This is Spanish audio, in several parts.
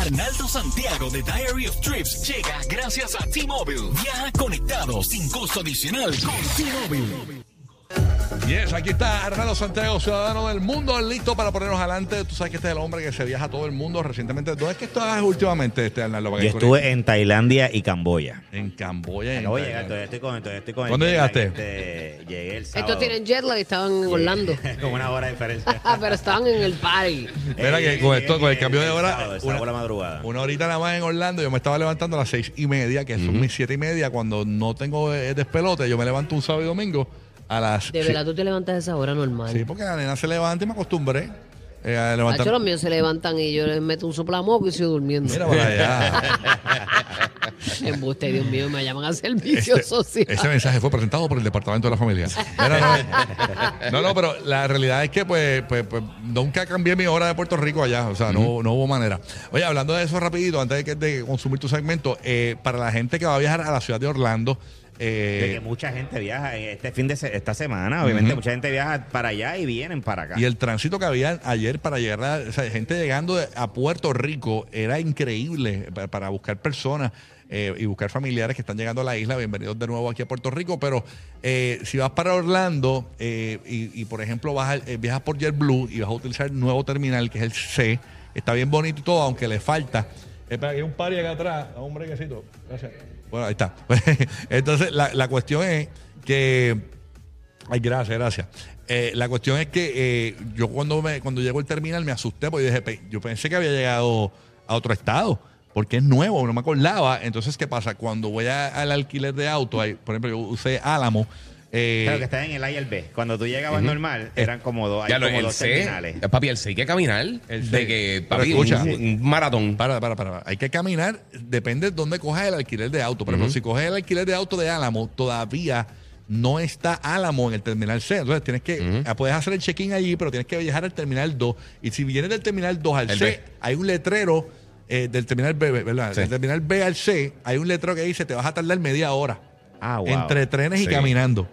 Arnaldo Santiago de Diary of Trips llega gracias a T-Mobile. Viaja conectado sin costo adicional con T-Mobile. Yes, aquí está Arnaldo Santiago, ciudadano del mundo, listo para ponernos adelante. Tú sabes que este es el hombre que se viaja a todo el mundo recientemente. ¿Dónde es que estás últimamente, este Arnaldo? Yo estuve en Tailandia y Camboya. En Camboya. en Acabo de llegar, todavía estoy con, todavía estoy con el ¿Cuándo jet lag, llegaste? este, llegué el sábado. Estos tienen jet lag y estaban en Orlando. Como una hora de diferencia. Ah, pero estaban en el party. Mira que con esto, con el cambio de hora, sábado, el una- sábado por la madrugada. Una horita nada más en Orlando, yo me estaba levantando a las seis y media, que son mis siete y media. Cuando no tengo eh, despelote, yo me levanto un sábado y domingo a las. De verdad, tú te levantas a esa hora normal. Sí, porque la nena se levanta y me acostumbré eh, a Hacho, levantar. los míos se levantan y yo les meto un soplamoco y sigo durmiendo. Mira para allá. Embuste, Dios mío, me llaman a servicio Este- social. Ese mensaje fue presentado por el Departamento de la Familia. Mira, no, no, no, pero la realidad es que pues, pues, pues, nunca cambié mi hora de Puerto Rico allá. O sea, no, no hubo manera. Oye, hablando de eso rapidito, antes de, que- de consumir tu segmento, eh, para la gente que va a viajar a la ciudad de Orlando, eh, De que mucha gente viaja este fin de se- esta semana, obviamente mucha gente viaja para allá y vienen para acá. y el tránsito que había ayer para llegar, a, o sea, gente llegando a Puerto Rico era increíble para, para buscar personas eh, y buscar familiares que están llegando a la isla. Bienvenidos de nuevo aquí a Puerto Rico. Pero eh, si vas para Orlando eh, y, y, por ejemplo, vas a- eh, viajas por JetBlue y vas a utilizar el nuevo terminal que es el C, está bien bonito y todo, aunque le falta. Espera, hay un par acá atrás. Dame Un brequecito. Gracias. Bueno, ahí está. Entonces, la, la cuestión es que Ay, gracias, gracias. Eh, la cuestión es que eh, yo cuando me, cuando llegó el terminal me asusté porque yo dije, "Pe- yo pensé que había llegado a otro estado porque es nuevo, no me acordaba. Entonces, ¿qué pasa? Cuando voy a- al alquiler de auto, hay- por ejemplo, yo usé Álamo. Eh, Claro que está en el A y el B. Cuando tú llegabas normal, eran como dos, hay Ya lo, como el dos C, terminales. eh, papi, el C hay que caminar. El C. de que, papi, escucha. un, un maratón. Para, para, para. Hay que caminar, depende de dónde cojas el alquiler de auto. Por ejemplo, si coges el alquiler de auto de Álamo, todavía no está Álamo en el terminal C. Entonces tienes que, ah, puedes hacer el check-in allí, pero tienes que viajar al terminal 2. Y si vienes del terminal 2 al El C, B. hay un letrero eh, del terminal B, ¿verdad? Sí. Del terminal B al C, hay un letrero que dice te vas a tardar media hora. Ah, wow. Entre trenes y Sí. caminando.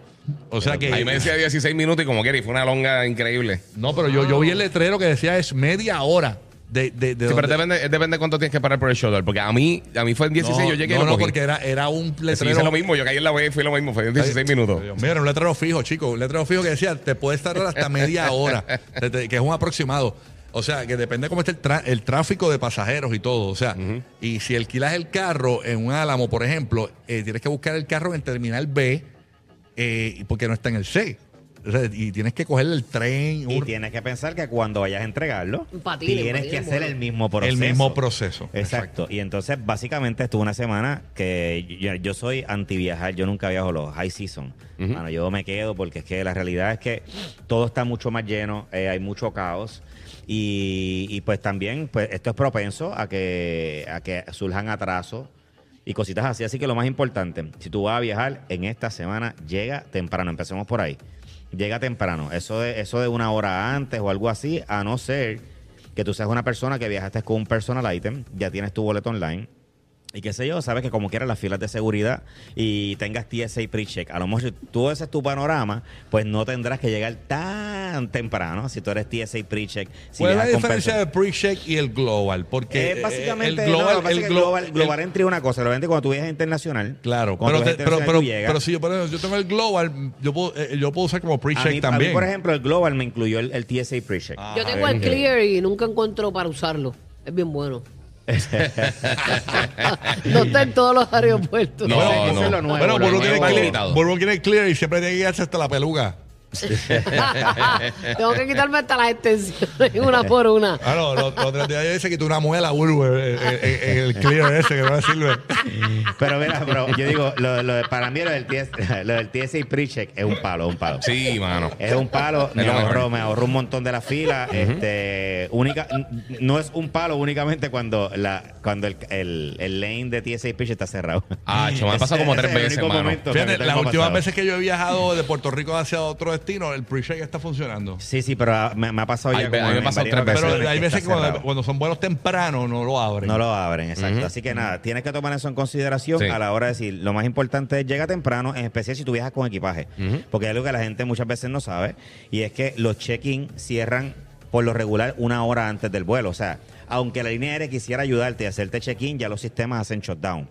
O sea que. Ahí me decía 16 minutos y como quiera, y fue una longa increíble. No, pero yo, yo vi el letrero que decía es media hora. De, de, de Sí, pero donde- depende, depende cuánto tienes que parar por el shoulder. Porque a mí, a mí fue en 16, no, yo llegué y no, lo no, cogí. porque era, era un Sí, letrero. hice lo mismo, yo caí en la web y fui lo mismo, fue en 16 minutos. Mío, era un letrero fijo, chicos. Un letrero fijo que decía, te puedes tardar hasta media hora, te- te- que es un aproximado. O sea, que depende cómo esté el, tráfico de pasajeros y todo. O sea, y si alquilas el carro en un Álamo, por ejemplo, eh, tienes que buscar el carro en el terminal B eh, porque no está en el C. Y tienes que coger el tren. Y un- tienes que pensar que cuando vayas a entregarlo, tienes que hacer bueno. el mismo proceso. el mismo proceso. Exacto. Y entonces, básicamente, estuve una semana que yo, yo soy anti viajar. Yo nunca viajo los high season. Mano, yo me quedo porque es que la realidad es que todo está mucho más lleno, eh, hay mucho caos. Y, y, pues también, pues esto es propenso a que, a que surjan atrasos y cositas así. Así que lo más importante, si tú vas a viajar en esta semana, llega temprano. Empecemos por ahí. Llega temprano. Eso de, eso de una hora antes o algo así, a no ser que tú seas una persona que viajaste con un personal item, ya tienes tu boleto online. Y qué sé yo, sabes que como quieras las filas de seguridad y tengas TSA pre-check. A lo mejor si tú ese es tu panorama, pues no tendrás que llegar tan temprano si tú eres TSA pre-check. Si ¿Cuál es la diferencia del pre-check y el global? Porque Eh, básicamente, el no, global, lo que pasa el es que glo- global, el- global entry es una cosa, lo cuando tú viajas internacional. Claro, cuando pero, tú te- pero, internacional, pero, tú llegas. pero si yo, por ejemplo, yo tengo el global, yo puedo, eh, yo puedo usar como a pre-check mí, a mí, también. por ejemplo, el global me incluyó el, el TSA pre-check. Ah, Yo tengo el clear y nunca encuentro para usarlo. Es bien bueno. no está en todos los aeropuertos. No, Eso es no. lo nuevo, bueno, nuevo. tiene, clear. Burbu tiene clear y siempre tiene que irse hasta la peluca. Tengo que quitarme hasta las extensiones una por una. Ah, no, los otros días se quitó una muela, Burbu, en, en- en- en el clear ese que no sirve. Pero mira, pero yo digo, lo, lo de- para mí lo del, TS, lo del TSA pre-check es un palo, es un palo. Sí, mano. Es un palo, me ahorró, me ahorró un montón de la fila. este, única, no es un palo únicamente cuando la cuando el, el, el lane de TSA Pitch está cerrado. Ah, me ha pasado como tres veces, mano. Fíjate, las me últimas veces que yo he viajado de Puerto Rico hacia otro destino, el pre-check está funcionando. Sí, sí, pero ah, me, me ha pasado ya como me en varias tres veces. Pero hay que veces está que cuando, cerrado. cuando son vuelos tempranos no lo abren. No lo abren, exacto. Así que nada, tienes que tomar eso en consideración Sí. a la hora de decir, lo más importante es llega temprano, en especial si tú viajas con equipaje. Porque es algo que la gente muchas veces no sabe, y es que los check-in cierran por lo regular una hora antes del vuelo. O sea, aunque la línea aérea quisiera ayudarte y hacerte check-in, ya los sistemas hacen shutdown.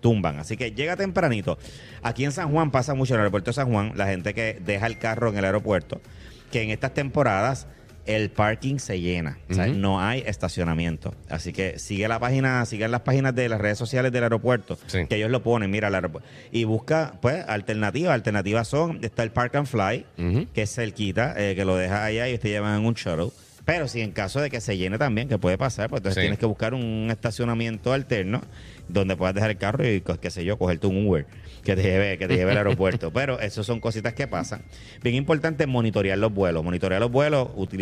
Tumban. Así que llega tempranito. Aquí en San Juan pasa mucho en el aeropuerto de San Juan, la gente que deja el carro en el aeropuerto, que en estas temporadas el parking se llena. O sea, no hay estacionamiento. Así que sigue la página, sigue las páginas de las redes sociales del aeropuerto, Sí. que ellos lo ponen, mira, el aeropuerto. Y busca, pues, alternativas. Alternativas son, está el Park and Fly, que es cerquita, eh, que lo dejas allá y te llevan en un shuttle. Pero si en caso de que se llene también, que puede pasar, pues entonces Sí. tienes que buscar un estacionamiento alterno donde puedas dejar el carro y, co- qué sé yo, cogerte un Uber que te lleve, que te lleve al aeropuerto. Pero eso son cositas que pasan. Bien importante monitorear los vuelos. Monitorear los vuelos, utilizar